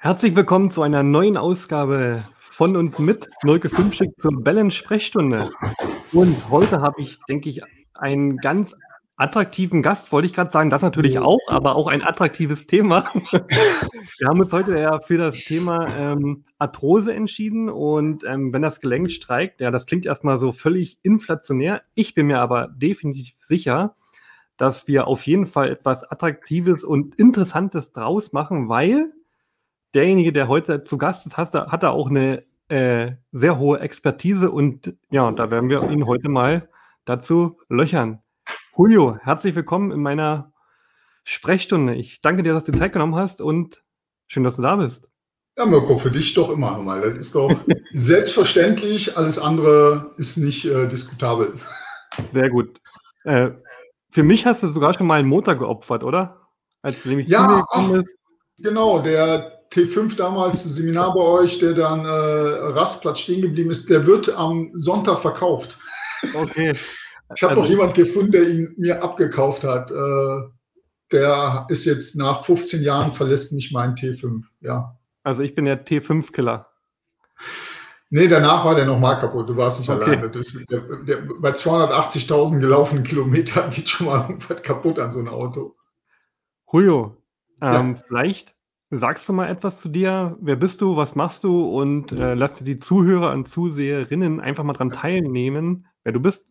Herzlich willkommen zu einer neuen Ausgabe von und mit Nolke Filmschick zur Balance-Sprechstunde. Und heute habe ich, denke ich, einen ganz attraktiven Gast, wollte ich gerade sagen, das natürlich auch, aber auch ein attraktives Thema. Wir haben uns heute ja für das Thema ähm, Arthrose entschieden und ähm, wenn das Gelenk streikt, ja, das klingt erstmal so völlig inflationär. Ich bin mir aber definitiv sicher, dass wir auf jeden Fall etwas Attraktives und Interessantes draus machen, weil derjenige, der heute zu Gast ist, hat, hat da auch eine äh, sehr hohe Expertise und ja, da werden wir ihn heute mal dazu löchern. Julio, herzlich willkommen in meiner Sprechstunde. Ich danke dir, dass du die Zeit genommen hast und schön, dass du da bist. Ja, Mirko, für dich doch immer einmal. Das ist doch selbstverständlich. Alles andere ist nicht äh, diskutabel. Sehr gut. Äh, für mich hast du sogar schon mal einen Motor geopfert, oder? Als nämlich ja, ach, genau. Der T5 damals Seminar bei euch, der dann äh, Rastplatz stehen geblieben ist, der wird am Sonntag verkauft. Okay. Ich habe also, noch jemand gefunden, der ihn mir abgekauft hat. Äh, der ist jetzt nach 15 Jahren verlässt mich mein T5. Ja. Also ich bin der T5-Killer. Nee, danach war der nochmal kaputt. Du warst nicht okay. alleine. Das, der, der, bei 280.000 gelaufenen Kilometern geht schon mal was kaputt an so einem Auto. Julio, ähm, ja. vielleicht Sagst du mal etwas zu dir? Wer bist du? Was machst du? Und äh, lass dir die Zuhörer und Zuseherinnen einfach mal dran teilnehmen, wer du bist.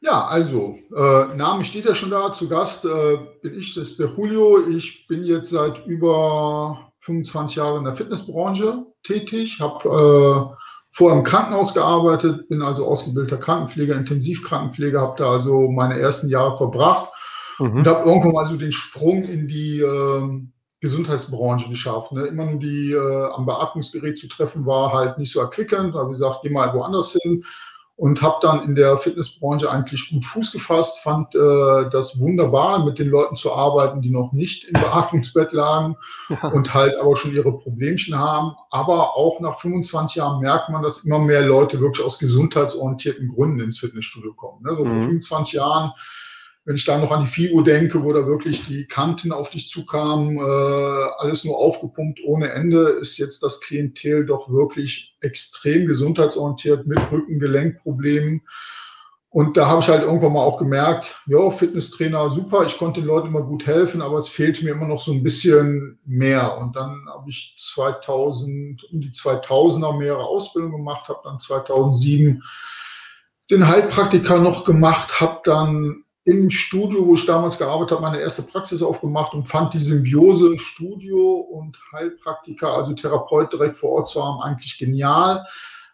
Ja, also, äh, Name steht ja schon da. Zu Gast äh, bin ich, das ist der Julio. Ich bin jetzt seit über 25 Jahren in der Fitnessbranche tätig, habe äh, vorher im Krankenhaus gearbeitet, bin also ausgebildeter Krankenpfleger, Intensivkrankenpfleger, habe da also meine ersten Jahre verbracht mhm. und habe irgendwann mal so den Sprung in die ähm, Gesundheitsbranche geschafft. Ne? Immer nur die äh, am Beatmungsgerät zu treffen war halt nicht so erquickend. Da habe ich gesagt, geh mal woanders hin und habe dann in der Fitnessbranche eigentlich gut Fuß gefasst, fand äh, das wunderbar, mit den Leuten zu arbeiten, die noch nicht im Beatmungsbett lagen ja. und halt aber schon ihre Problemchen haben. Aber auch nach 25 Jahren merkt man, dass immer mehr Leute wirklich aus gesundheitsorientierten Gründen ins Fitnessstudio kommen. Ne? So mhm. vor 25 Jahren wenn ich da noch an die FIBO denke, wo da wirklich die Kanten auf dich zukamen, äh, alles nur aufgepumpt ohne Ende, ist jetzt das Klientel doch wirklich extrem gesundheitsorientiert mit Rückengelenkproblemen. Und da habe ich halt irgendwann mal auch gemerkt, ja, Fitnesstrainer, super, ich konnte den Leuten immer gut helfen, aber es fehlte mir immer noch so ein bisschen mehr. Und dann habe ich 2000, um die 2000er mehrere Ausbildungen gemacht, habe dann 2007 den Heilpraktiker noch gemacht, habe dann im Studio, wo ich damals gearbeitet habe, meine erste Praxis aufgemacht und fand die Symbiose Studio und Heilpraktiker, also Therapeut direkt vor Ort zu haben, eigentlich genial,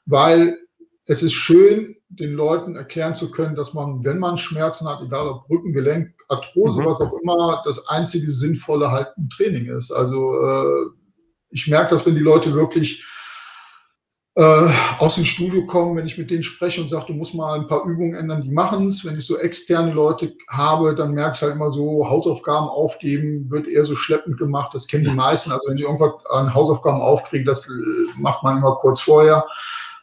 weil es ist schön, den Leuten erklären zu können, dass man, wenn man Schmerzen hat, egal ob Rücken, Gelenk, Arthrose, mhm. was auch immer, das einzige Sinnvolle halt ein Training ist. Also äh, ich merke das, wenn die Leute wirklich äh, aus dem Studio kommen, wenn ich mit denen spreche und sage, du musst mal ein paar Übungen ändern, die machen es. Wenn ich so externe Leute habe, dann merke ich halt immer so, Hausaufgaben aufgeben wird eher so schleppend gemacht. Das kennen die meisten. Also wenn die irgendwas an Hausaufgaben aufkriegen, das äh, macht man immer kurz vorher.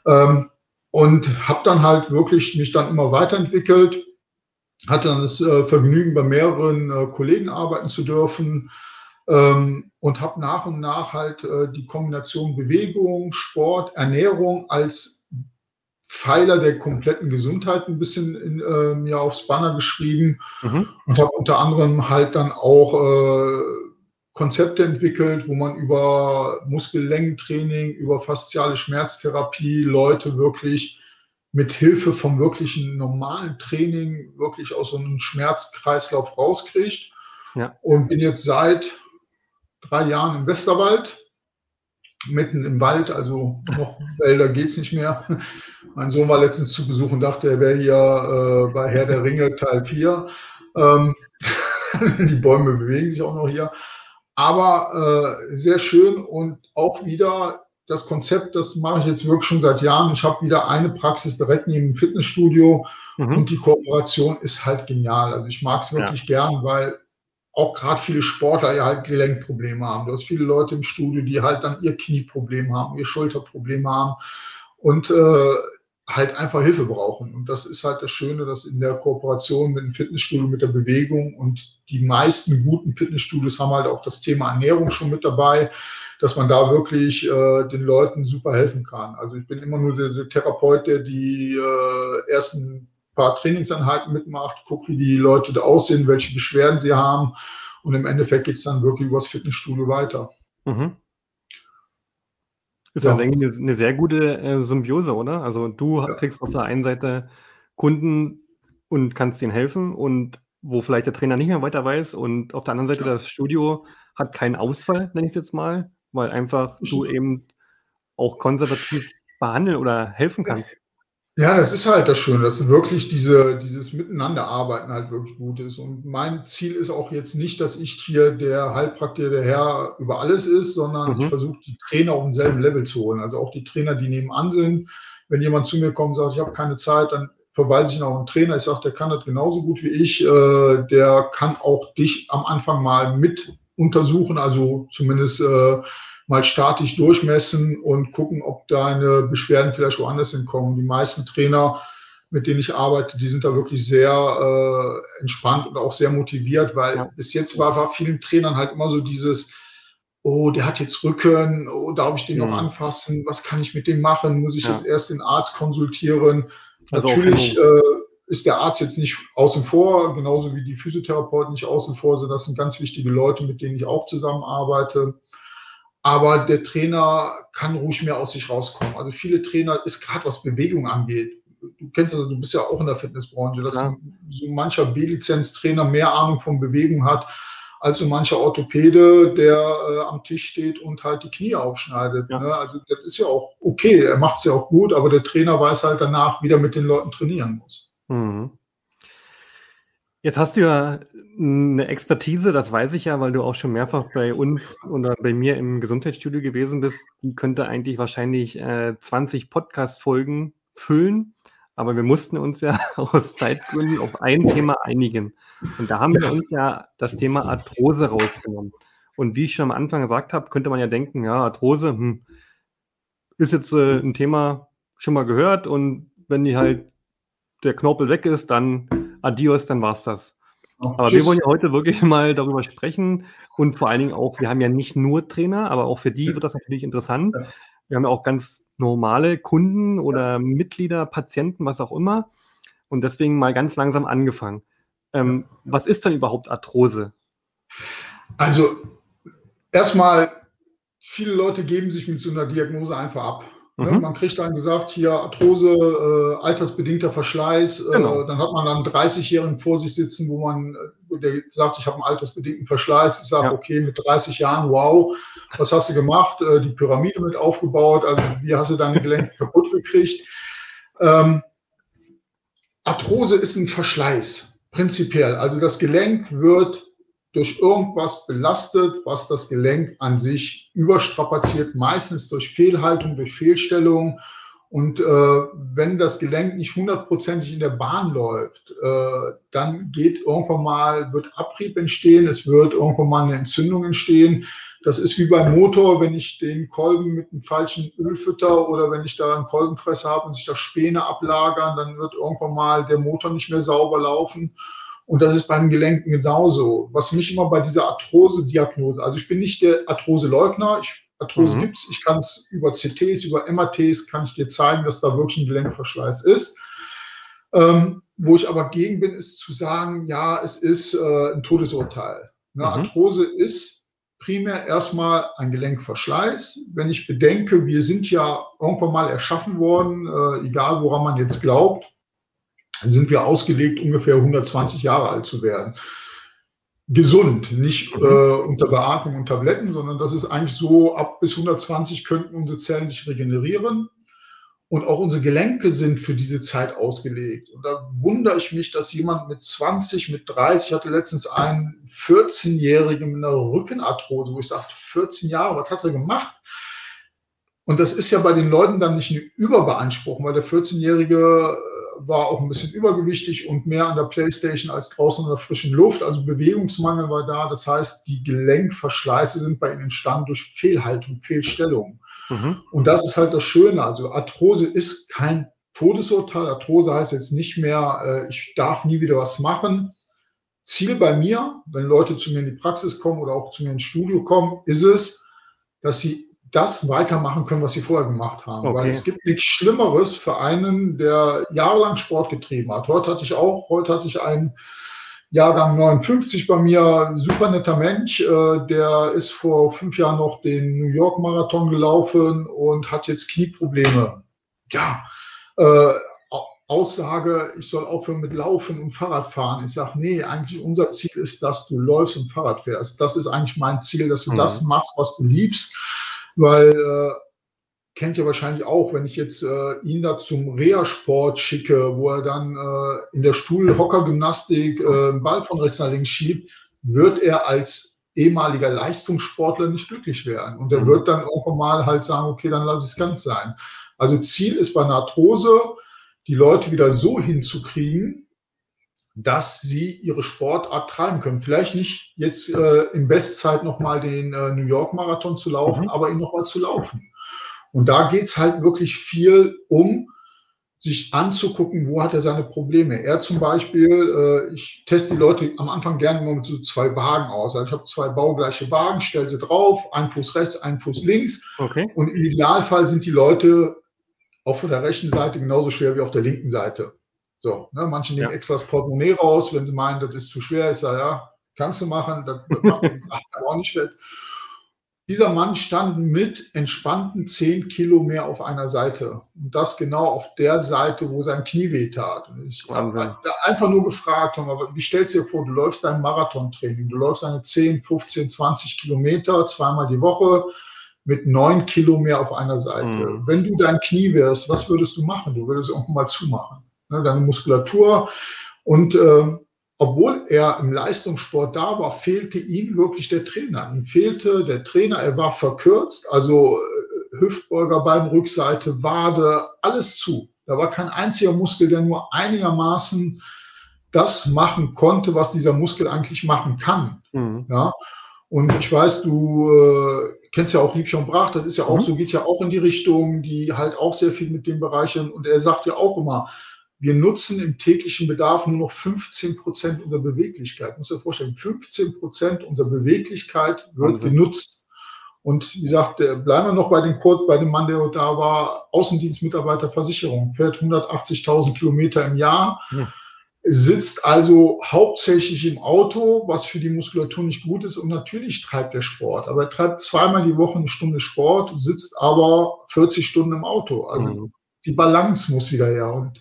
Ähm, und habe dann halt wirklich mich dann immer weiterentwickelt. Hatte dann das äh, Vergnügen, bei mehreren äh, Kollegen arbeiten zu dürfen ähm, und habe nach und nach halt äh, die Kombination Bewegung, Sport, Ernährung als Pfeiler der kompletten Gesundheit ein bisschen in, äh, mir aufs Banner geschrieben mhm. und habe unter anderem halt dann auch äh, Konzepte entwickelt, wo man über Muskellängentraining, über fasziale Schmerztherapie Leute wirklich mit Hilfe vom wirklichen normalen Training wirklich aus so einem Schmerzkreislauf rauskriegt. Ja. Und bin jetzt seit drei Jahren im Westerwald, mitten im Wald, also noch Wälder geht es nicht mehr. Mein Sohn war letztens zu Besuch und dachte, er wäre hier äh, bei Herr der Ringe Teil 4. Ähm, die Bäume bewegen sich auch noch hier. Aber äh, sehr schön und auch wieder das Konzept, das mache ich jetzt wirklich schon seit Jahren. Ich habe wieder eine Praxis direkt neben dem Fitnessstudio mhm. und die Kooperation ist halt genial. Also ich mag es wirklich ja. gern, weil auch gerade viele Sportler ja halt Gelenkprobleme haben. Du hast viele Leute im Studio, die halt dann ihr Knieproblem haben, ihr Schulterproblem haben und äh, halt einfach Hilfe brauchen. Und das ist halt das Schöne, dass in der Kooperation mit dem Fitnessstudio, mit der Bewegung und die meisten guten Fitnessstudios haben halt auch das Thema Ernährung schon mit dabei, dass man da wirklich äh, den Leuten super helfen kann. Also ich bin immer nur der, der Therapeut, der die äh, ersten paar Trainingseinheiten mitmacht, guckt, wie die Leute da aussehen, welche Beschwerden sie haben. Und im Endeffekt geht es dann wirklich übers Fitnessstudio weiter. Mhm. Ist ja, denke ich, eine sehr gute äh, Symbiose, oder? Also du ja. kriegst auf der einen Seite Kunden und kannst ihnen helfen und wo vielleicht der Trainer nicht mehr weiter weiß und auf der anderen Seite ja. das Studio hat keinen Ausfall, nenne ich es jetzt mal, weil einfach du eben auch konservativ behandeln oder helfen kannst. Ja, das ist halt das Schöne, dass wirklich diese, dieses Miteinanderarbeiten halt wirklich gut ist. Und mein Ziel ist auch jetzt nicht, dass ich hier der Heilpraktiker, der Herr über alles ist, sondern mhm. ich versuche die Trainer auf demselben Level zu holen. Also auch die Trainer, die nebenan sind. Wenn jemand zu mir kommt und sagt, ich habe keine Zeit, dann verweise ich auf einen Trainer. Ich sage, der kann das genauso gut wie ich. Äh, der kann auch dich am Anfang mal mit untersuchen, also zumindest äh, mal statisch durchmessen und gucken, ob deine Beschwerden vielleicht woanders hinkommen. Die meisten Trainer, mit denen ich arbeite, die sind da wirklich sehr äh, entspannt und auch sehr motiviert, weil ja. bis jetzt war, war vielen Trainern halt immer so dieses, oh, der hat jetzt Rücken, oh, darf ich den ja. noch anfassen, was kann ich mit dem machen, muss ich ja. jetzt erst den Arzt konsultieren. Also Natürlich äh, ist der Arzt jetzt nicht außen vor, genauso wie die Physiotherapeuten nicht außen vor sind. Das sind ganz wichtige Leute, mit denen ich auch zusammenarbeite. Aber der Trainer kann ruhig mehr aus sich rauskommen. Also viele Trainer ist gerade was Bewegung angeht. Du kennst also, du bist ja auch in der Fitnessbranche, dass ja. so mancher B-Lizenz-Trainer mehr Ahnung von Bewegung hat als so mancher Orthopäde, der äh, am Tisch steht und halt die Knie aufschneidet. Ja. Ne? Also das ist ja auch okay, er macht es ja auch gut, aber der Trainer weiß halt danach, wie er mit den Leuten trainieren muss. Mhm. Jetzt hast du ja eine Expertise, das weiß ich ja, weil du auch schon mehrfach bei uns oder bei mir im Gesundheitsstudio gewesen bist. Die könnte eigentlich wahrscheinlich äh, 20 Podcast-Folgen füllen. Aber wir mussten uns ja aus Zeitgründen auf ein Thema einigen. Und da haben wir uns ja das Thema Arthrose rausgenommen. Und wie ich schon am Anfang gesagt habe, könnte man ja denken, ja, Arthrose hm, ist jetzt äh, ein Thema schon mal gehört. Und wenn die halt der Knorpel weg ist, dann adios, dann war's das. Aber Tschüss. wir wollen ja heute wirklich mal darüber sprechen und vor allen Dingen auch, wir haben ja nicht nur Trainer, aber auch für die wird das natürlich interessant. Wir haben ja auch ganz normale Kunden oder Mitglieder, Patienten, was auch immer. Und deswegen mal ganz langsam angefangen. Ähm, was ist denn überhaupt Arthrose? Also erstmal, viele Leute geben sich mit so einer Diagnose einfach ab. Ne? Mhm. Man kriegt dann gesagt, hier Arthrose, äh, altersbedingter Verschleiß. Äh, genau. Äh, dann hat man dann 30-Jährigen vor sich sitzen, wo man der sagt, ich habe einen altersbedingten Verschleiß. Ich sage, ja. okay, mit 30 Jahren, wow, was hast du gemacht? Äh, die Pyramide mit aufgebaut. Also wie hast du deine Gelenke kaputt gekriegt? Ähm, Arthrose ist ein Verschleiß, prinzipiell. Also das Gelenk wird durch irgendwas belastet, was das Gelenk an sich überstrapaziert, meistens durch Fehlhaltung, durch Fehlstellung. Und äh, wenn das Gelenk nicht hundertprozentig in der Bahn läuft, äh, dann geht irgendwann mal, wird Abrieb entstehen, es wird irgendwann mal eine Entzündung entstehen. Das ist wie beim Motor, wenn ich den Kolben mit einem falschen Öl fütter oder wenn ich da einen Kolbenfresser habe und sich da Späne ablagern, dann wird irgendwann mal der Motor nicht mehr sauber laufen. Und das ist beim Gelenken genauso. Was mich immer bei dieser Arthrose-Diagnose, also ich bin nicht der Arthrose-Leugner, ich, Arthrose mhm. gibt es, ich kann es über CTs, über MRTs, kann ich dir zeigen, dass da wirklich ein Gelenkverschleiß ist. Ähm, wo ich aber gegen bin, ist zu sagen, ja, es ist äh, ein Todesurteil. Ne? Mhm. Arthrose ist primär erstmal ein Gelenkverschleiß. Wenn ich bedenke, wir sind ja irgendwann mal erschaffen worden, äh, egal woran man jetzt glaubt, sind wir ausgelegt, ungefähr 120 Jahre alt zu werden. Gesund, nicht mhm. äh, unter Beatmung und Tabletten, sondern das ist eigentlich so, ab bis 120 könnten unsere Zellen sich regenerieren. Und auch unsere Gelenke sind für diese Zeit ausgelegt. Und da wundere ich mich, dass jemand mit 20, mit 30, ich hatte letztens einen 14-Jährigen mit einer Rückenarthrose, wo ich sagte, 14 Jahre, was hat er gemacht? Und das ist ja bei den Leuten dann nicht eine Überbeanspruchung, weil der 14-Jährige war auch ein bisschen übergewichtig und mehr an der Playstation als draußen in der frischen Luft. Also Bewegungsmangel war da. Das heißt, die Gelenkverschleiße sind bei ihnen entstanden durch Fehlhaltung, Fehlstellung. Mhm. Und das ist halt das Schöne. Also Arthrose ist kein Todesurteil. Arthrose heißt jetzt nicht mehr, äh, ich darf nie wieder was machen. Ziel bei mir, wenn Leute zu mir in die Praxis kommen oder auch zu mir ins Studio kommen, ist es, dass sie das weitermachen können, was sie vorher gemacht haben. Okay. Weil es gibt nichts Schlimmeres für einen, der jahrelang Sport getrieben hat. Heute hatte ich auch, heute hatte ich einen Jahrgang 59 bei mir, super netter Mensch, äh, der ist vor fünf Jahren noch den New York Marathon gelaufen und hat jetzt Knieprobleme. Ja, äh, Aussage, ich soll aufhören mit Laufen und Fahrradfahren. Ich sage, nee, eigentlich unser Ziel ist, dass du läufst und Fahrrad fährst. Das ist eigentlich mein Ziel, dass du mhm. das machst, was du liebst, weil äh, kennt ihr wahrscheinlich auch, wenn ich jetzt äh, ihn da zum Reha-Sport schicke, wo er dann äh, in der Stuhlhockergymnastik äh, einen Ball von rechts nach links schiebt, wird er als ehemaliger Leistungssportler nicht glücklich werden. Und er mhm. wird dann irgendwann mal halt sagen, okay, dann lass es ganz sein. Also Ziel ist bei einer Arthrose, die Leute wieder so hinzukriegen, dass sie ihre Sportart treiben können. Vielleicht nicht jetzt äh, in Bestzeit nochmal den äh, New York Marathon zu laufen, mhm. aber ihn nochmal zu laufen. Und da geht's halt wirklich viel um, sich anzugucken, wo hat er seine Probleme. Er zum Beispiel, äh, ich teste die Leute am Anfang gerne immer mit so zwei Wagen aus. Also ich habe zwei baugleiche Wagen, stelle sie drauf, ein Fuß rechts, ein Fuß links. Okay. Und im Idealfall sind die Leute auf der rechten Seite genauso schwer wie auf der linken Seite. So, ne, manche nehmen ja. extra das Portemonnaie raus, wenn sie meinen, das ist zu schwer. Ich sage, ja, kannst du machen, das, macht auch nicht fett. Dieser Mann stand mit entspannten 10 Kilo mehr auf einer Seite. Und das genau auf der Seite, wo sein Knie weh tat. Und ich habe einfach nur gefragt, wie stellst du dir vor, du läufst dein Marathontraining, du läufst deine 10, 15, 20 Kilometer zweimal die Woche mit 9 Kilo mehr auf einer Seite. Mhm. Wenn du dein Knie wärst, was würdest du machen? Du würdest irgendwann mal zumachen. Ne, deine Muskulatur. Und äh, obwohl er im Leistungssport da war, fehlte ihm wirklich der Trainer. Ihm fehlte der Trainer, er war verkürzt, also äh, Hüftbeuger, Beinrückseite, Wade, alles zu. Da war kein einziger Muskel, der nur einigermaßen das machen konnte, was dieser Muskel eigentlich machen kann. Mhm. Ja. Und ich weiß, du äh, kennst ja auch Liebscher Brach, das ist ja auch mhm. so, geht ja auch in die Richtung, die halt auch sehr viel mit dem Bereichern. Und er sagt ja auch immer, wir nutzen im täglichen Bedarf nur noch 15 Prozent unserer Beweglichkeit. Muss dir vorstellen, 15 Prozent unserer Beweglichkeit wird Wahnsinn. genutzt. Und wie gesagt, bleiben wir noch bei dem Kurt, bei dem Mann, der da war, Außendienstmitarbeiter Versicherung, fährt 180.000 Kilometer im Jahr, hm. sitzt also hauptsächlich im Auto, was für die Muskulatur nicht gut ist. Und natürlich treibt er Sport, aber er treibt zweimal die Woche eine Stunde Sport, sitzt aber 40 Stunden im Auto. Also hm. die Balance muss wieder her. Und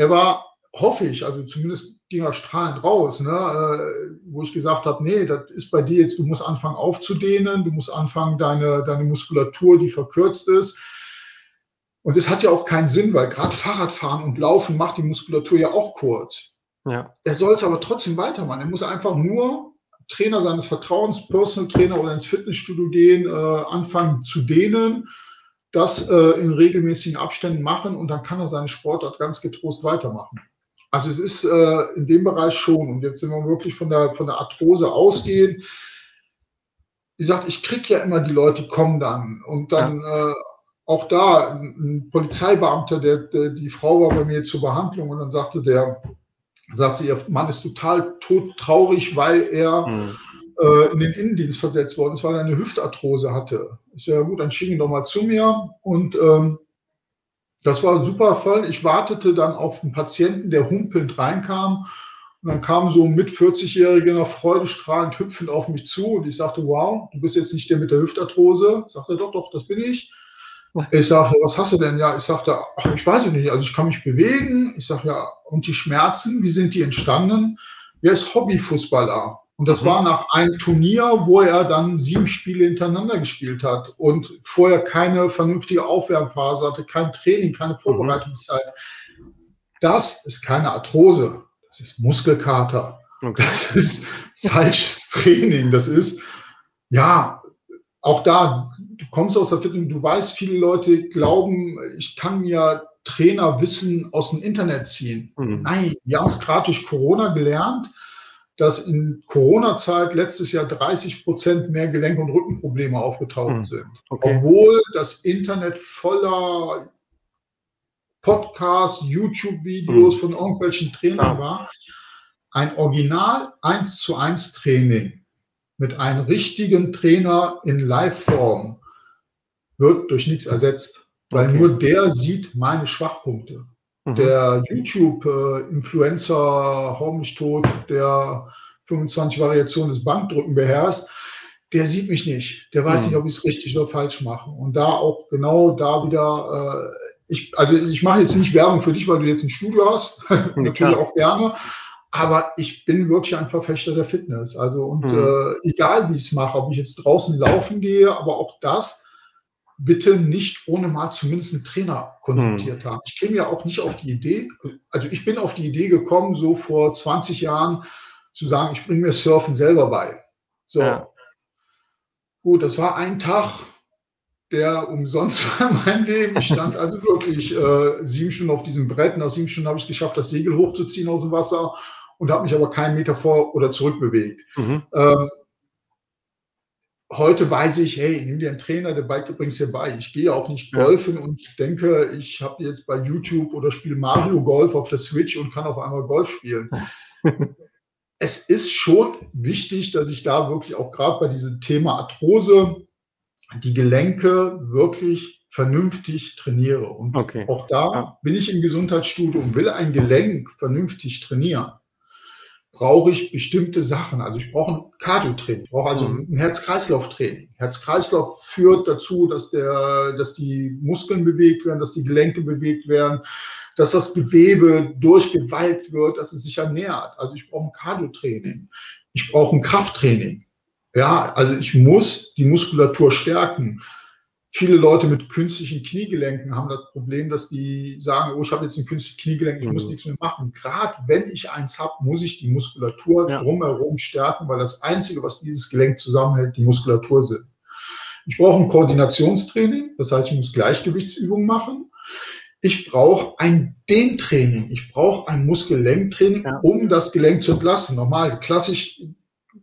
er war, hoffe ich, also zumindest ging er strahlend raus, ne, äh, wo ich gesagt habe, nee, das ist bei dir jetzt, du musst anfangen aufzudehnen, du musst anfangen, deine, deine Muskulatur, die verkürzt ist. Und es hat ja auch keinen Sinn, weil gerade Fahrradfahren und Laufen macht die Muskulatur ja auch kurz. Ja. Er soll es aber trotzdem weitermachen. Er muss einfach nur Trainer seines Vertrauens, Personal Trainer oder ins Fitnessstudio gehen, äh, anfangen zu dehnen das äh, in regelmäßigen Abständen machen und dann kann er seine Sportart ganz getrost weitermachen. Also es ist äh, in dem Bereich schon, und jetzt sind wir wirklich von der, von der Arthrose ausgehen, wie gesagt, ich kriege ja immer die Leute, die kommen dann und dann ja. äh, auch da ein Polizeibeamter, der, der, die Frau war bei mir zur Behandlung und dann sagte der, sagt sie, ihr Mann ist total tot traurig, weil er mhm äh, in den Innendienst versetzt worden ist, weil er eine Hüftarthrose hatte. Ich sage, ja gut, dann schick ihn doch mal zu mir. Und ähm, das war ein super Fall. Ich wartete dann auf einen Patienten, der humpelnd reinkam. Und dann kam so ein mit 40-Jähriger noch freudestrahlend hüpfend auf mich zu. Und ich sagte, wow, du bist jetzt nicht der mit der Hüftarthrose. Sagte er, doch, doch, das bin ich. Ich sagte, was hast du denn? Ja, ich sagte, ach, ich weiß nicht, also ich kann mich bewegen. Ich sage, ja, und die Schmerzen, wie sind die entstanden? Er ist Hobbyfußballer. Und das mhm. war nach einem Turnier, wo er dann sieben Spiele hintereinander gespielt hat und vorher keine vernünftige Aufwärmphase hatte, kein Training, keine mhm. Vorbereitungszeit. Das ist keine Arthrose, das ist Muskelkater. Okay. Das ist falsches Training. Das ist, ja, auch da, du kommst aus der Fitness, du weißt, viele Leute glauben, ich kann mir Trainerwissen aus dem Internet ziehen. Mhm. Nein, wir haben es gerade durch Corona gelernt dass in Corona-Zeit letztes Jahr 30 Prozent mehr Gelenk- und Rückenprobleme aufgetaucht hm, sind. Okay. Obwohl das Internet voller Podcasts, YouTube-Videos hm. von irgendwelchen Trainern war. Ein Original 1 zu 1 Training mit einem richtigen Trainer in Live-Form wird durch nichts ersetzt, weil Okay. nur der sieht meine Schwachpunkte. Mhm. Der YouTube-Influencer, hau mich tot, der 25 Variationen des Bankdrücken beherrscht, der sieht mich nicht. Der weiß Mhm. nicht, ob ich es richtig oder falsch mache. Und da auch genau da wieder, äh, ich, also ich mache jetzt nicht Werbung für dich, weil du jetzt ein Studio hast, natürlich klar. auch gerne. Aber ich bin wirklich ein Verfechter der Fitness. Also und Mhm. äh, egal wie ich es mache, ob ich jetzt draußen laufen gehe, aber auch das bitte nicht ohne mal zumindest einen Trainer konsultiert haben. Ich käme ja auch nicht auf die Idee, also ich bin auf die Idee gekommen, so vor 20 Jahren zu sagen, ich bringe mir Surfen selber bei. So. Ja. Gut, das war ein Tag, der umsonst war in meinem Leben. Ich stand also wirklich äh, sieben Stunden auf diesem Brett. Nach sieben Stunden habe ich es geschafft, das Segel hochzuziehen aus dem Wasser und habe mich aber keinen Meter vor oder zurück bewegt. Mhm. Ähm, heute weiß ich, hey, nimm dir einen Trainer, der Bike bringst dir bei. Ich gehe auch nicht Ja. golfen und denke, ich habe jetzt bei YouTube oder spiele Mario Golf auf der Switch und kann auf einmal Golf spielen. es ist schon wichtig, dass ich da wirklich auch gerade bei diesem Thema Arthrose die Gelenke wirklich vernünftig trainiere. Und Okay. auch da Ja. bin ich im Gesundheitsstudio und will ein Gelenk vernünftig trainieren. Brauche ich bestimmte Sachen. Also ich brauche ein Cardio-Training. Ich brauche also Mhm. ein Herz-Kreislauf-Training. Herz-Kreislauf führt dazu, dass, der, dass die Muskeln bewegt werden, dass die Gelenke bewegt werden, dass das Gewebe durchgewalkt wird, dass es sich ernährt. Also ich brauche ein Cardio-Training. Ich brauche ein Krafttraining. Ja, also ich muss die Muskulatur stärken. Viele Leute mit künstlichen Kniegelenken haben das Problem, dass die sagen, oh, ich habe jetzt ein künstliches Kniegelenk, ich muss Mhm. nichts mehr machen. Gerade wenn ich eins habe, muss ich die Muskulatur Ja. drumherum stärken, weil das Einzige, was dieses Gelenk zusammenhält, die Muskulatur sind. Ich brauche ein Koordinationstraining, das heißt, ich muss Gleichgewichtsübungen machen. Ich brauche ein Dehntraining, ich brauche ein Muskellenktraining, Ja. um das Gelenk zu entlasten. Normal, klassisch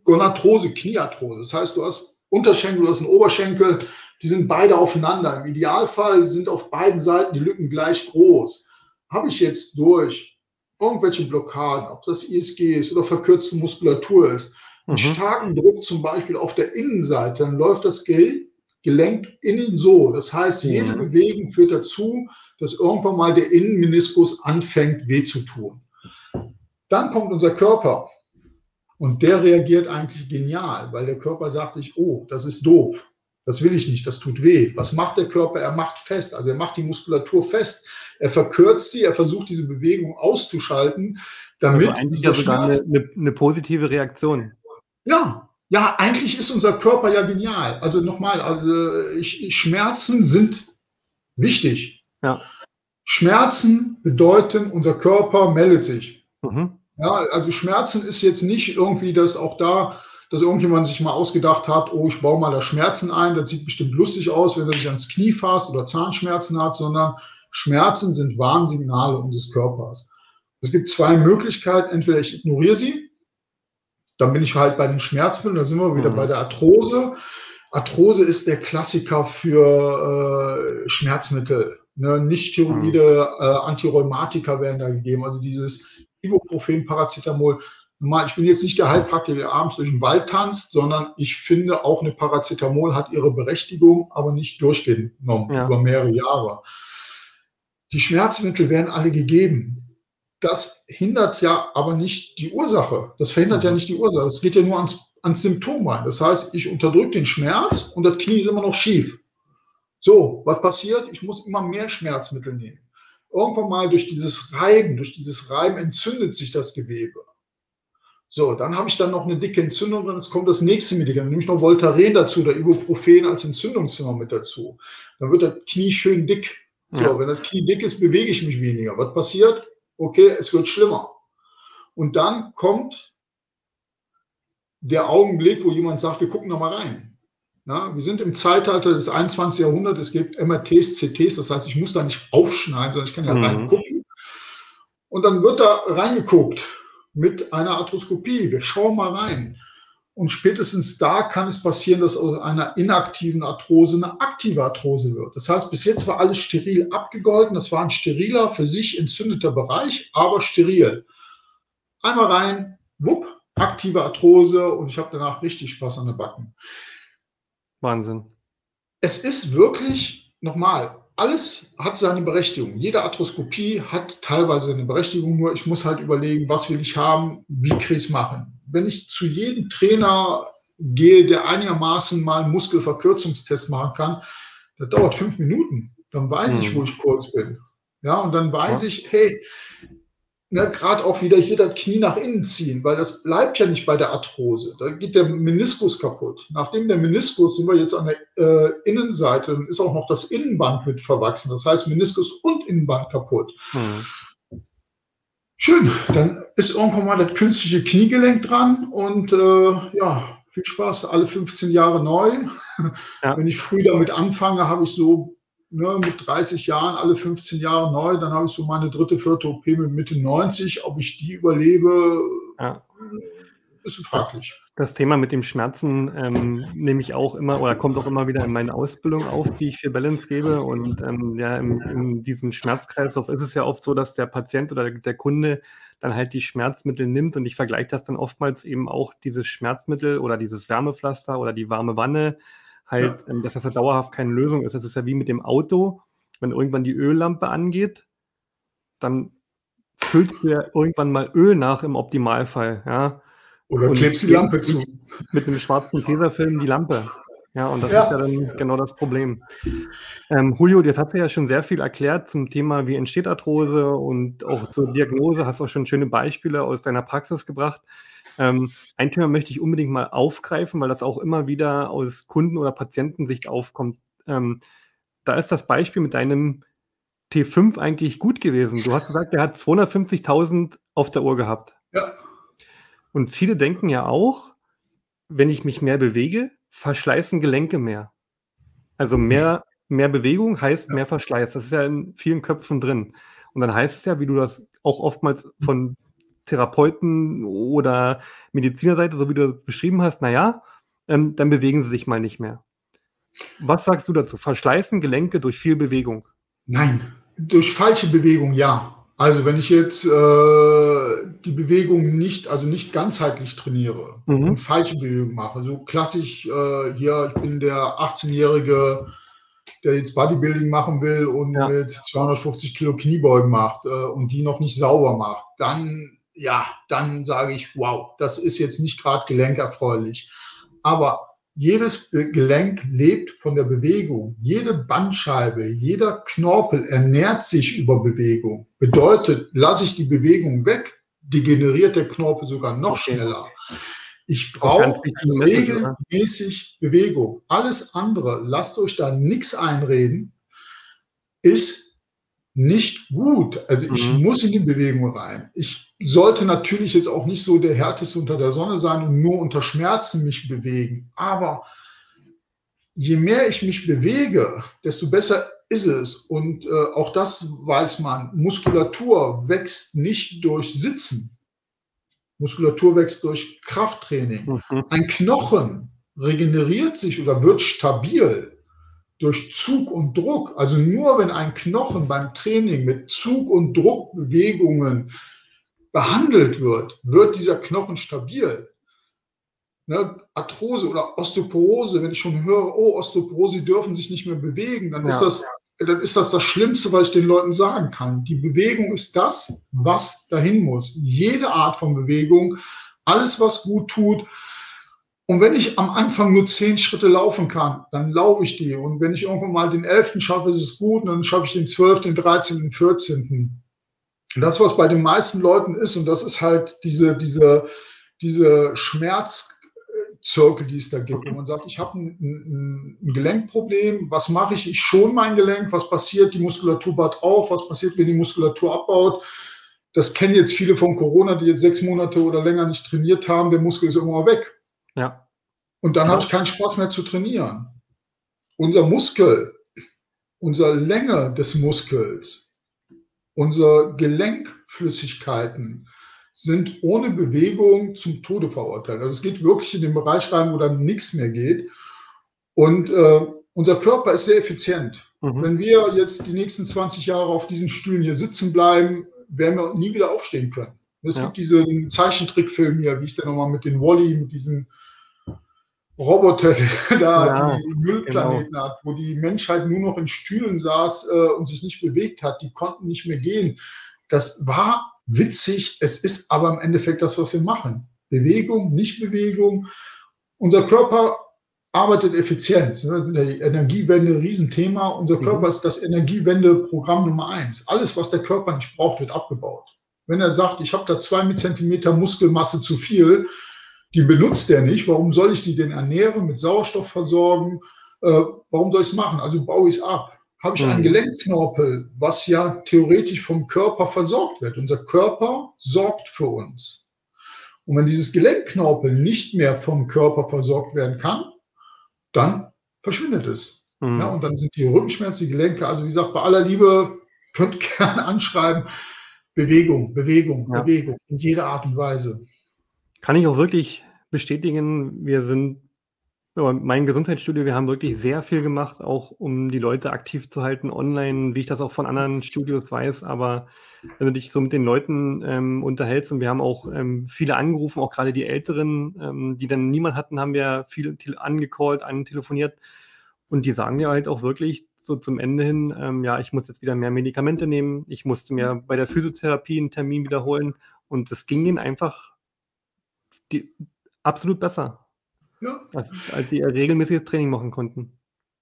Gonarthrose, Kniearthrose. Das heißt, du hast Unterschenkel, du hast einen Oberschenkel, die sind beide aufeinander. Im Idealfall sind auf beiden Seiten die Lücken gleich groß. Habe ich jetzt durch irgendwelche Blockaden, ob das ISG ist oder verkürzte Muskulatur ist, einen Mhm. starken Druck zum Beispiel auf der Innenseite, dann läuft das Ge- Gelenk innen so. Das heißt, jede Mhm. Bewegung führt dazu, dass irgendwann mal der Innenmeniskus anfängt, weh zu tun. Dann kommt unser Körper und der reagiert eigentlich genial, weil der Körper sagt sich, oh, das ist doof. Das will ich nicht, das tut weh. Was macht der Körper? Er macht fest, also er macht die Muskulatur fest. Er verkürzt sie, er versucht diese Bewegung auszuschalten, damit Also eigentlich ja sogar eine, eine, eine positive Reaktion. ja, ja, eigentlich ist unser Körper ja genial. Also nochmal, also ich, Schmerzen sind wichtig. Ja. Schmerzen bedeuten, unser Körper meldet sich. Mhm. Ja, also Schmerzen ist jetzt nicht irgendwie, dass auch da, dass irgendjemand sich mal ausgedacht hat, oh, ich baue mal da Schmerzen ein, das sieht bestimmt lustig aus, wenn er sich ans Knie fasst oder Zahnschmerzen hat, sondern Schmerzen sind Warnsignale unseres Körpers. Es gibt zwei Möglichkeiten, entweder ich ignoriere sie, dann bin ich halt bei den Schmerzmitteln, da sind wir wieder Mhm. bei der Arthrose. Arthrose ist der Klassiker für äh, Schmerzmittel. Ne? Nicht Steroide, äh, Antirheumatika werden da gegeben, also dieses Ibuprofen, Paracetamol. Ich bin jetzt nicht der Heilpraktiker, der abends durch den Wald tanzt, sondern ich finde auch eine Paracetamol hat ihre Berechtigung, aber nicht durchgenommen Ja. über mehrere Jahre. Die Schmerzmittel werden alle gegeben. Das hindert ja aber nicht die Ursache. Das verhindert ja Mhm. nicht die Ursache. Es geht ja nur ans, ans Symptom rein. Das heißt, ich unterdrücke den Schmerz und das Knie ist immer noch schief. So, was passiert? Ich muss immer mehr Schmerzmittel nehmen. Irgendwann mal durch dieses Reiben, durch dieses Reiben entzündet sich das Gewebe. So, dann habe ich dann noch eine dicke Entzündung und es kommt das nächste Medikament, nämlich noch Voltaren dazu, oder Ibuprofen als Entzündungszimmer mit dazu. Dann wird das Knie schön dick. So, Ja. wenn das Knie dick ist, bewege ich mich weniger. Was passiert? Okay, es wird schlimmer. Und dann kommt der Augenblick, wo jemand sagt, wir gucken da mal rein. Na, wir sind im Zeitalter des 21. Jahrhunderts, es gibt MRTs, CTs, das heißt, ich muss da nicht aufschneiden, sondern ich kann ja Mhm. reingucken. Und dann wird da reingeguckt mit einer Arthroskopie. Wir schauen mal rein. Und spätestens da kann es passieren, dass aus einer inaktiven Arthrose eine aktive Arthrose wird. Das heißt, bis jetzt war alles steril abgegolten. Das war ein steriler, für sich entzündeter Bereich, aber steril. Einmal rein, wupp, aktive Arthrose und ich habe danach richtig Spaß an der Backen. Wahnsinn. es ist wirklich, nochmal, alles hat seine Berechtigung. Jede Arthroskopie hat teilweise eine Berechtigung, nur ich muss halt überlegen, was will ich haben, wie kriege ich es machen. Wenn ich zu jedem Trainer gehe, der einigermaßen mal einen Muskelverkürzungstest machen kann, das dauert fünf Minuten. Dann weiß mhm. ich, wo ich kurz bin. Ja, und dann weiß ja. ich, hey, ne, gerade auch wieder hier das Knie nach innen ziehen, weil das bleibt ja nicht bei der Arthrose. Da geht der Meniskus kaputt. Nachdem der Meniskus sind wir jetzt an der äh, Innenseite, dann ist auch noch das Innenband mit verwachsen. Das heißt Meniskus und Innenband kaputt. Mhm. Schön, dann ist irgendwann mal das künstliche Kniegelenk dran und äh, ja, viel Spaß, alle 15 Jahre neu. Ja. Wenn ich früh damit anfange, habe ich so ne, mit 30 Jahren alle 15 Jahre neu. Dann habe ich so meine dritte, vierte OP mit Mitte 90. Ob ich die überlebe, ja. ist fraglich. Das Thema mit dem Schmerzen ähm, nehme ich auch immer oder kommt auch immer wieder in meine Ausbildung auf, die ich für Balance gebe. Und ähm, ja, in, in diesem Schmerzkreislauf ist es ja oft so, dass der Patient oder der Kunde dann halt die Schmerzmittel nimmt und ich vergleiche das dann oftmals eben auch dieses Schmerzmittel oder dieses Wärmepflaster oder die warme Wanne halt, ja. ähm, dass das ja dauerhaft keine Lösung ist. Das ist ja wie mit dem Auto, wenn irgendwann die Öllampe angeht, dann füllt dir irgendwann mal Öl nach im Optimalfall, ja. Oder klebst die Lampe zu. Mit einem schwarzen Tesafilm die Lampe. Ja, und das ja. ist ja dann genau das Problem. Ähm, Julio, jetzt hast du ja schon sehr viel erklärt zum Thema, wie entsteht Arthrose und auch zur Diagnose, hast auch schon schöne Beispiele aus deiner Praxis gebracht. Ähm, ein Thema möchte ich unbedingt mal aufgreifen, weil das auch immer wieder aus Kunden- oder Patientensicht aufkommt. Ähm, da ist das Beispiel mit deinem T5 eigentlich gut gewesen. Du hast gesagt, der hat 250.000 auf der Uhr gehabt. Ja. Und viele denken ja auch, wenn ich mich mehr bewege, verschleißen Gelenke mehr. Also mehr, mehr Bewegung heißt ja. mehr Verschleiß. Das ist ja in vielen Köpfen drin. Und dann heißt es ja, wie du das auch oftmals von Therapeuten oder Medizinerseite, so wie du beschrieben hast, naja, ähm, dann bewegen sie sich mal nicht mehr. Was sagst du dazu? Verschleißen Gelenke durch viel Bewegung? Nein, durch falsche Bewegung ja. Also wenn ich jetzt äh, die Bewegung nicht, also nicht ganzheitlich trainiere mhm. und falsche Bewegung mache, so klassisch äh, hier, ich bin der 18-jährige, der jetzt Bodybuilding machen will und ja. mit 250 Kilo Kniebeugen macht äh, und die noch nicht sauber macht, dann ja, dann sage ich, wow, das ist jetzt nicht gerade gelenkerfreulich. Aber jedes Gelenk lebt von der Bewegung. Jede Bandscheibe, jeder Knorpel ernährt sich über Bewegung. Bedeutet, lasse ich die Bewegung weg, degeneriert der Knorpel sogar noch okay. schneller. Ich brauche regelmäßig Bewegung. Alles andere, lasst euch da nichts einreden, ist nicht gut. Also ich mhm. muss in die Bewegung rein. Ich sollte natürlich jetzt auch nicht so der härteste unter der Sonne sein und nur unter Schmerzen mich bewegen. Aber je mehr ich mich bewege, desto besser ist es. Und äh, auch das weiß man. Muskulatur wächst nicht durch Sitzen. Muskulatur wächst durch Krafttraining. Mhm. Ein Knochen regeneriert sich oder wird stabil durch Zug und Druck, also nur wenn ein Knochen beim Training mit Zug- und Druckbewegungen behandelt wird, wird dieser Knochen stabil. Ne, Arthrose oder Osteoporose, wenn ich schon höre, oh, Osteoporose dürfen sich nicht mehr bewegen, dann, ja. ist das, dann ist das das Schlimmste, was ich den Leuten sagen kann. Die Bewegung ist das, was dahin muss. Jede Art von Bewegung, alles, was gut tut, und wenn ich am Anfang nur zehn Schritte laufen kann, dann laufe ich die. Und wenn ich irgendwann mal den elften schaffe, ist es gut. Und dann schaffe ich den zwölften, den dreizehnten, vierzehnten. Das, was bei den meisten Leuten ist, und das ist halt diese, diese, diese Schmerzzirkel, die es da gibt. Und man sagt, ich habe ein, ein, ein, Gelenkproblem. Was mache ich? Ich schon mein Gelenk. Was passiert? Die Muskulatur baut auf. Was passiert, wenn die Muskulatur abbaut? Das kennen jetzt viele von Corona, die jetzt sechs Monate oder länger nicht trainiert haben. Der Muskel ist immer weg. Ja. Und dann ja. habe ich keinen Spaß mehr zu trainieren. Unser Muskel, unsere Länge des Muskels, unsere Gelenkflüssigkeiten sind ohne Bewegung zum Tode verurteilt. Also es geht wirklich in den Bereich rein, wo dann nichts mehr geht. Und äh, unser Körper ist sehr effizient. Mhm. Wenn wir jetzt die nächsten 20 Jahre auf diesen Stühlen hier sitzen bleiben, werden wir nie wieder aufstehen können. Es ja. gibt diesen Zeichentrickfilm hier, wie ist der nochmal mit den Wally, mit diesen Roboter, da ja, die Müllplaneten genau. hat, wo die Menschheit nur noch in Stühlen saß äh, und sich nicht bewegt hat, die konnten nicht mehr gehen. Das war witzig, es ist aber im Endeffekt das, was wir machen. Bewegung, Nichtbewegung. Unser Körper arbeitet effizient. Die Energiewende, Riesenthema. Unser mhm. Körper mhm. ist das Energiewende-Programm Nummer eins. Alles, was der Körper nicht braucht, wird abgebaut. Wenn er sagt, ich habe da zwei Zentimeter Muskelmasse zu viel, die benutzt er nicht. Warum soll ich sie denn ernähren, mit Sauerstoff versorgen? Äh, warum soll ich es machen? Also baue ich es ab. Habe ich mhm. einen Gelenkknorpel, was ja theoretisch vom Körper versorgt wird. Unser Körper sorgt für uns. Und wenn dieses Gelenkknorpel nicht mehr vom Körper versorgt werden kann, dann verschwindet es. Mhm. Ja, und dann sind die Rückenschmerzen, die Gelenke, also wie gesagt, bei aller Liebe, könnt gerne anschreiben, Bewegung, Bewegung, ja. Bewegung in jeder Art und Weise. Kann ich auch wirklich bestätigen. Wir sind, mein Gesundheitsstudio, wir haben wirklich sehr viel gemacht, auch um die Leute aktiv zu halten online, wie ich das auch von anderen Studios weiß. Aber wenn du dich so mit den Leuten ähm, unterhältst und wir haben auch ähm, viele angerufen, auch gerade die Älteren, ähm, die dann niemand hatten, haben wir viel angecallt, antelefoniert. Und die sagen ja halt auch wirklich so zum Ende hin, ähm, ja, ich muss jetzt wieder mehr Medikamente nehmen, ich musste mir bei der Physiotherapie einen Termin wiederholen und es ging ihnen einfach die, absolut besser. Ja. Als, als die regelmäßiges Training machen konnten.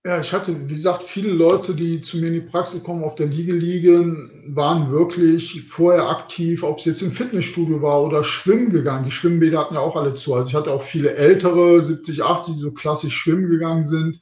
Ja, ich hatte, wie gesagt, viele Leute, die zu mir in die Praxis kommen, auf der Liege liegen, waren wirklich vorher aktiv, ob es jetzt im Fitnessstudio war oder schwimmen gegangen. Die Schwimmbäder hatten ja auch alle zu. Also ich hatte auch viele ältere, 70, 80, die so klassisch schwimmen gegangen sind.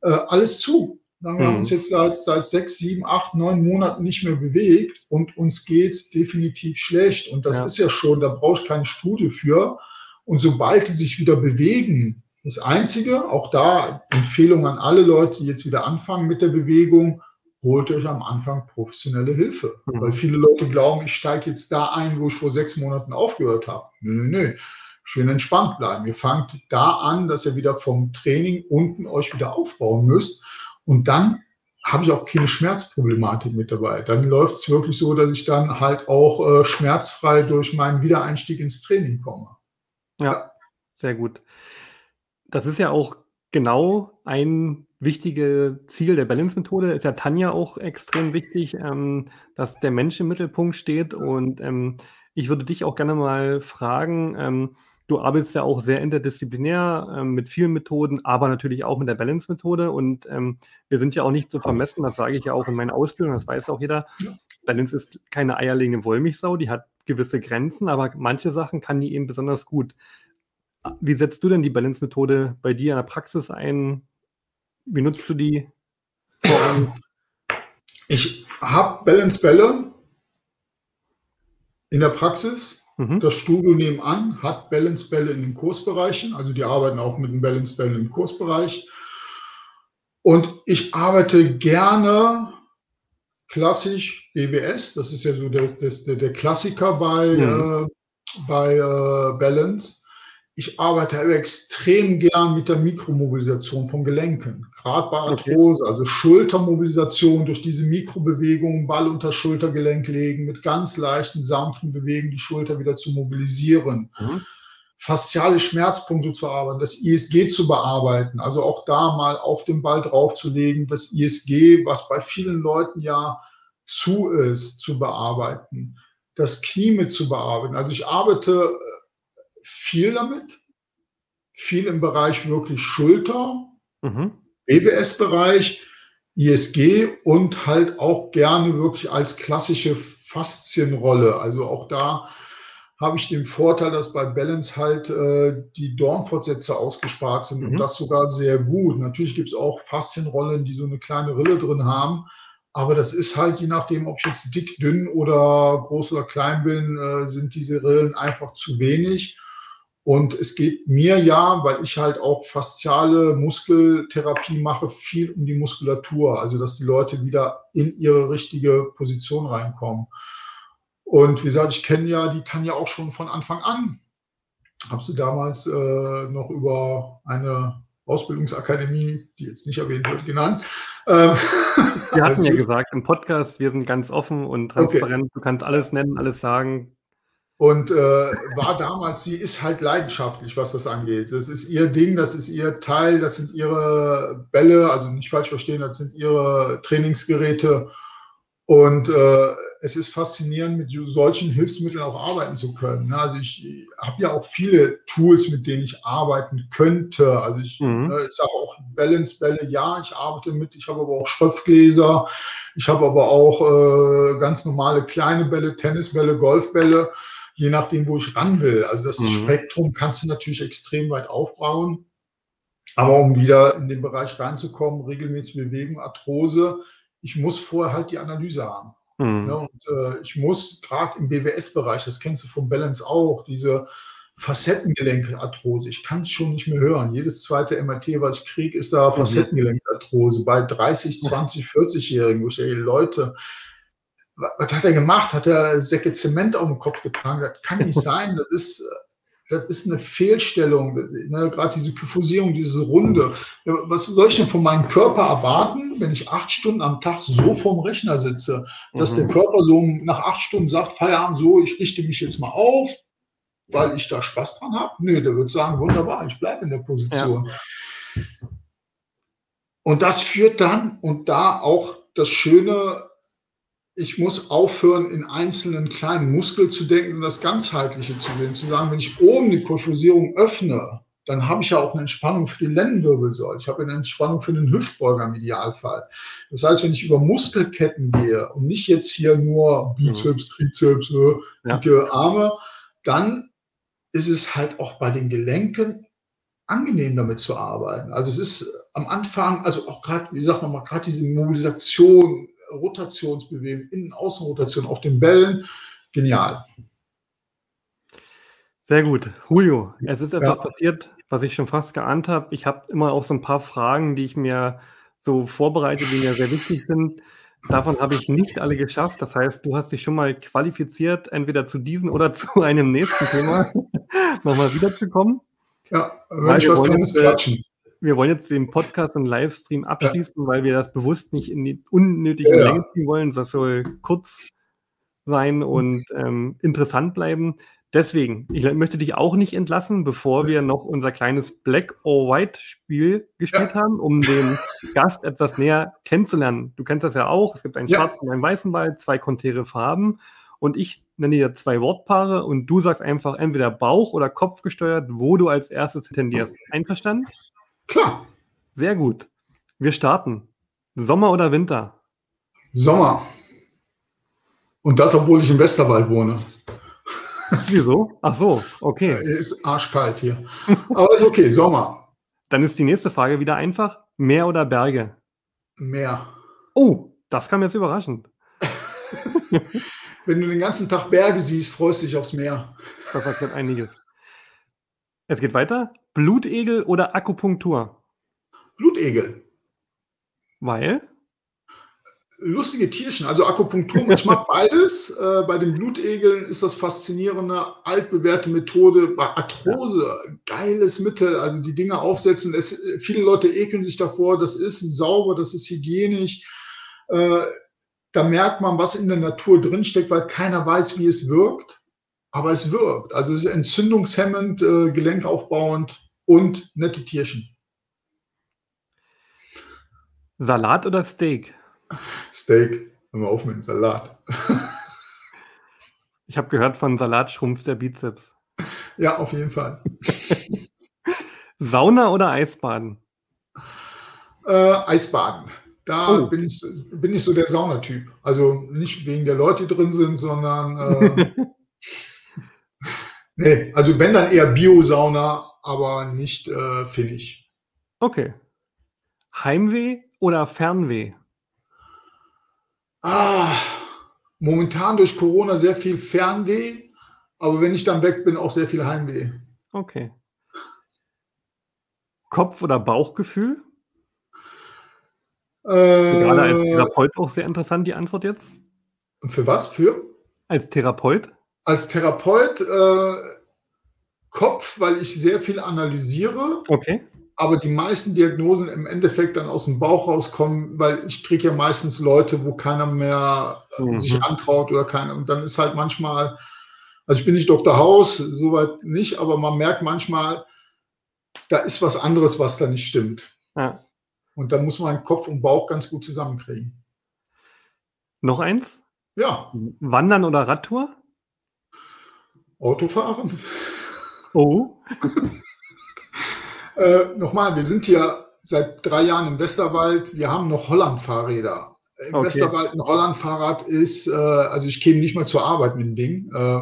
Äh, alles zu. Wir mhm. haben uns jetzt seit, seit sechs, sieben, acht, neun Monaten nicht mehr bewegt und uns geht es definitiv schlecht. Und das ja. ist ja schon, da brauche ich keine Studie für. Und sobald die sich wieder bewegen, das Einzige, auch da Empfehlung an alle Leute, die jetzt wieder anfangen mit der Bewegung, holt euch am Anfang professionelle Hilfe. Mhm. Weil viele Leute glauben, ich steige jetzt da ein, wo ich vor sechs Monaten aufgehört habe. Nö, nö, nö. Schön entspannt bleiben. Ihr fangt da an, dass ihr wieder vom Training unten euch wieder aufbauen müsst. Und dann habe ich auch keine Schmerzproblematik mit dabei. Dann läuft es wirklich so, dass ich dann halt auch äh, schmerzfrei durch meinen Wiedereinstieg ins Training komme. Ja, ja, sehr gut. Das ist ja auch genau ein wichtiges Ziel der Balance-Methode. Ist ja Tanja auch extrem wichtig, ähm, dass der Mensch im Mittelpunkt steht. Und ähm, ich würde dich auch gerne mal fragen, ähm, Du arbeitest ja auch sehr interdisziplinär ähm, mit vielen Methoden, aber natürlich auch mit der Balance-Methode. Und ähm, wir sind ja auch nicht zu vermessen, das sage ich ja auch in meiner Ausbildung, das weiß auch jeder. Balance ist keine eierlegende Wollmilchsau, die hat gewisse Grenzen, aber manche Sachen kann die eben besonders gut. Wie setzt du denn die Balance-Methode bei dir in der Praxis ein? Wie nutzt du die? Ich habe Balance-Bälle in der Praxis Mhm. Das Studio nebenan hat Balance-Bälle in den Kursbereichen, also die arbeiten auch mit den Balance-Bällen im Kursbereich. Und ich arbeite gerne klassisch BWS, das ist ja so der, der, der Klassiker bei, mhm. äh, bei äh, Balance ich arbeite extrem gern mit der Mikromobilisation von Gelenken, gerade bei Arthrose, also Schultermobilisation durch diese Mikrobewegungen, Ball unter Schultergelenk legen, mit ganz leichten, sanften Bewegungen die Schulter wieder zu mobilisieren. Mhm. Fasziale Schmerzpunkte zu arbeiten, das ISG zu bearbeiten, also auch da mal auf den Ball draufzulegen, das ISG, was bei vielen Leuten ja zu ist, zu bearbeiten, das Knie mit zu bearbeiten. Also ich arbeite viel damit, viel im Bereich wirklich Schulter, mhm. BWS-Bereich, ISG und halt auch gerne wirklich als klassische Faszienrolle. Also auch da habe ich den Vorteil, dass bei Balance halt äh, die Dornfortsätze ausgespart sind mhm. und das sogar sehr gut. Natürlich gibt es auch Faszienrollen, die so eine kleine Rille drin haben. Aber das ist halt je nachdem, ob ich jetzt dick, dünn oder groß oder klein bin, äh, sind diese Rillen einfach zu wenig. Und es geht mir ja, weil ich halt auch fasziale Muskeltherapie mache, viel um die Muskulatur, also dass die Leute wieder in ihre richtige Position reinkommen. Und wie gesagt, ich kenne ja die Tanja auch schon von Anfang an. Habe sie damals äh, noch über eine Ausbildungsakademie, die jetzt nicht erwähnt wird, genannt. Ähm, wir hatten also, ja gesagt im Podcast, wir sind ganz offen und transparent. Okay. Du kannst alles nennen, alles sagen. Und äh, war damals, sie ist halt leidenschaftlich, was das angeht. Das ist ihr Ding, das ist ihr Teil, das sind ihre Bälle, also nicht falsch verstehen, das sind ihre Trainingsgeräte. Und äh, es ist faszinierend, mit solchen Hilfsmitteln auch arbeiten zu können. Ne? Also ich habe ja auch viele Tools, mit denen ich arbeiten könnte. Also ich, mhm. Ne, ich sage auch Balance-Bälle, ja, ich arbeite mit. Ich habe aber auch Schröpfgläser. Ich habe aber auch äh, ganz normale kleine Bälle, Tennisbälle, Golfbälle, je nachdem, wo ich ran will. Also das mhm. Spektrum kannst du natürlich extrem weit aufbauen. Aber um wieder in den Bereich reinzukommen, regelmäßig Bewegung, Arthrose, ich muss vorher halt die Analyse haben. Mhm. Ja, und äh, ich muss gerade im BWS-Bereich, das kennst du vom Balance auch, diese Facettengelenkarthrose. Ich kann es schon nicht mehr hören. Jedes zweite MRT, was ich kriege, ist da mhm. Facettengelenkarthrose. Bei 30, 20, 40-Jährigen, wo ich ey, Leute, was hat er gemacht? Hat er Säcke Zement auf den Kopf getragen? Das kann nicht sein. Das ist das ist eine Fehlstellung. Ne? Gerade diese Kyphosierung, diese Runde. Was soll ich denn von meinem Körper erwarten, wenn ich acht Stunden am Tag so vorm Rechner sitze, dass mhm. der Körper so nach acht Stunden sagt, Feierabend, so, ich richte mich jetzt mal auf, weil ich da Spaß dran habe? Nee, der wird sagen, wunderbar, ich bleibe in der Position. Ja. Und das führt dann, und da auch das Schöne, ich muss aufhören, in einzelnen kleinen Muskeln zu denken und das Ganzheitliche zu sehen. Zu sagen, wenn ich oben die Perfusierung öffne, dann habe ich ja auch eine Entspannung für die Lendenwirbelsäule. Ich habe eine Entspannung für den Hüftbeuger im Idealfall. Das heißt, wenn ich über Muskelketten gehe und nicht jetzt hier nur Bizeps, Trizeps, äh, dicke ja. Arme, dann ist es halt auch bei den Gelenken angenehm damit zu arbeiten. Also es ist am Anfang, also auch gerade, wie gesagt nochmal, gerade diese Mobilisation, Rotationsbewegung, Innen-Außen-Rotation auf den Bällen. Genial. Sehr gut. Julio, es ist etwas ja. passiert, was ich schon fast geahnt habe. Ich habe immer auch so ein paar Fragen, die ich mir so vorbereite, die mir sehr wichtig sind. Davon habe ich nicht alle geschafft. Das heißt, du hast dich schon mal qualifiziert, entweder zu diesem oder zu einem nächsten Thema nochmal wiederzukommen. Ja, wenn ich was Kleines quatschen wir wollen jetzt den Podcast und Livestream abschließen, ja. weil wir das bewusst nicht in die unnötige ja. Länge ziehen wollen. Das soll kurz sein und ähm, interessant bleiben. Deswegen, ich möchte dich auch nicht entlassen, bevor wir noch unser kleines Black or White Spiel gespielt ja. haben, um den Gast etwas näher kennenzulernen. Du kennst das ja auch. Es gibt einen schwarzen und einen weißen Ball, zwei konträre Farben. Und ich nenne dir zwei Wortpaare und du sagst einfach entweder Bauch- oder Kopf gesteuert, wo du als erstes tendierst. Einverstanden? Klar. Sehr gut. Wir starten. Sommer oder Winter? Sommer. Und das, obwohl ich im Westerwald wohne. Wieso? Ach so, okay. Ist arschkalt hier. Aber ist okay, Sommer. Dann ist die nächste Frage wieder einfach. Meer oder Berge? Meer. Oh, das kam jetzt überraschend. Wenn du den ganzen Tag Berge siehst, freust du dich aufs Meer. Das erklärt einiges. Es geht weiter. Blutegel oder Akupunktur? Blutegel. Weil? Lustige Tierchen, also Akupunktur, ich mag beides. Äh, bei den Blutegeln ist das faszinierende, altbewährte Methode. Bei Arthrose, geiles Mittel, also die Dinge aufsetzen. Es, viele Leute ekeln sich davor, das ist sauber, das ist hygienisch. Äh, da merkt man, was in der Natur drinsteckt, weil keiner weiß, wie es wirkt aber es wirkt. Also es ist entzündungshemmend, äh, gelenkaufbauend und nette Tierchen. Salat oder Steak? Steak. Hör mal auf mit dem Salat. ich habe gehört, von Salat schrumpft der Bizeps. Ja, auf jeden Fall. Sauna oder Eisbaden? Äh, Eisbaden. Da oh. bin, ich, bin ich so der Saunatyp. Also nicht wegen der Leute, die drin sind, sondern äh, Nee, also wenn dann eher Bio-Sauna, aber nicht äh, finnig. Okay. Heimweh oder Fernweh? Ah, momentan durch Corona sehr viel Fernweh, aber wenn ich dann weg bin, auch sehr viel Heimweh. Okay. Kopf- oder Bauchgefühl? Äh, Gerade als Therapeut auch sehr interessant, die Antwort jetzt. Für was? Für? Als Therapeut? Als Therapeut äh, Kopf, weil ich sehr viel analysiere. Okay. Aber die meisten Diagnosen im Endeffekt dann aus dem Bauch rauskommen, weil ich kriege ja meistens Leute, wo keiner mehr äh, mhm. sich antraut oder keiner. Und dann ist halt manchmal Also ich bin nicht Dr. Haus, soweit nicht, aber man merkt manchmal, da ist was anderes, was da nicht stimmt. Ja. Und dann muss man Kopf und Bauch ganz gut zusammenkriegen. Noch eins? Ja. Wandern oder Radtour? Autofahren. Oh. äh, nochmal, wir sind hier seit drei Jahren im Westerwald. Wir haben noch Holland-Fahrräder. Im okay. Westerwald ein Holland-Fahrrad ist, äh, also ich käme nicht mal zur Arbeit mit dem Ding. Äh,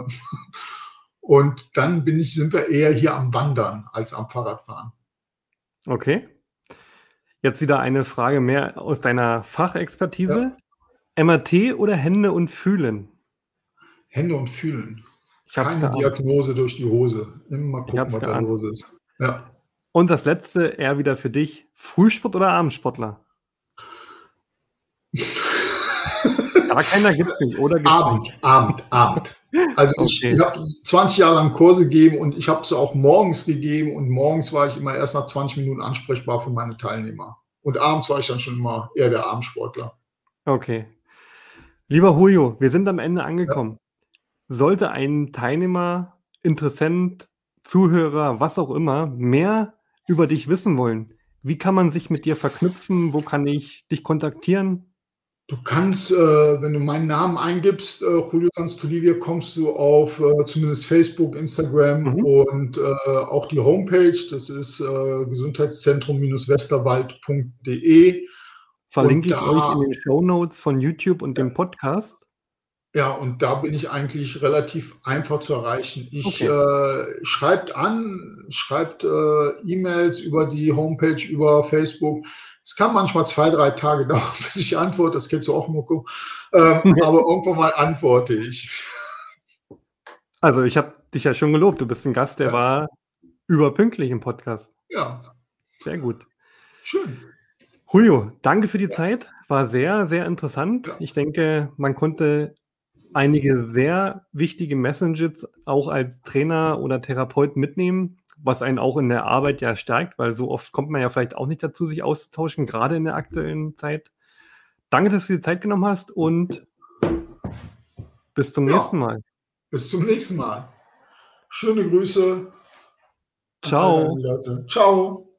und dann bin ich, sind wir eher hier am Wandern als am Fahrradfahren. Okay. Jetzt wieder eine Frage mehr aus deiner Fachexpertise. Ja. MRT oder Hände und Fühlen? Hände und Fühlen. Keine Diagnose durch die Hose. Immer gucken, was da los ist. Ja. Und das letzte, eher wieder für dich: Frühsport oder Abendsportler? Aber keiner gibt es nicht, oder? Abend, nicht? Abend, Abend. Also okay. ich habe 20 Jahre lang Kurse gegeben und ich habe es auch morgens gegeben und morgens war ich immer erst nach 20 Minuten ansprechbar für meine Teilnehmer. Und abends war ich dann schon immer eher der Abendsportler. Okay. Lieber Julio, wir sind am Ende angekommen. Ja. Sollte ein Teilnehmer, Interessent, Zuhörer, was auch immer, mehr über dich wissen wollen, wie kann man sich mit dir verknüpfen? Wo kann ich dich kontaktieren? Du kannst, äh, wenn du meinen Namen eingibst, äh, Julio Sanstolivia, kommst du auf äh, zumindest Facebook, Instagram mhm. und äh, auch die Homepage. Das ist äh, Gesundheitszentrum-westerwald.de. Verlinke ich euch in den Show Notes von YouTube und dem Podcast. Ja, und da bin ich eigentlich relativ einfach zu erreichen. Ich okay. äh, schreibt an, schreibt äh, E-Mails über die Homepage, über Facebook. Es kann manchmal zwei, drei Tage dauern, bis ich antworte. Das kennst du auch, Moko. Ähm, aber irgendwann mal antworte ich. Also ich habe dich ja schon gelobt. Du bist ein Gast, der ja. war überpünktlich im Podcast. Ja. Sehr gut. Schön. Julio, danke für die ja. Zeit. War sehr, sehr interessant. Ja. Ich denke, man konnte einige sehr wichtige Messages auch als Trainer oder Therapeut mitnehmen was einen auch in der Arbeit ja stärkt, weil so oft kommt man ja vielleicht auch nicht dazu, sich auszutauschen, gerade in der aktuellen Zeit. Danke, dass du dir Zeit genommen hast und bis zum ja, nächsten Mal. Bis zum nächsten Mal. Schöne Grüße. Ciao. Ciao.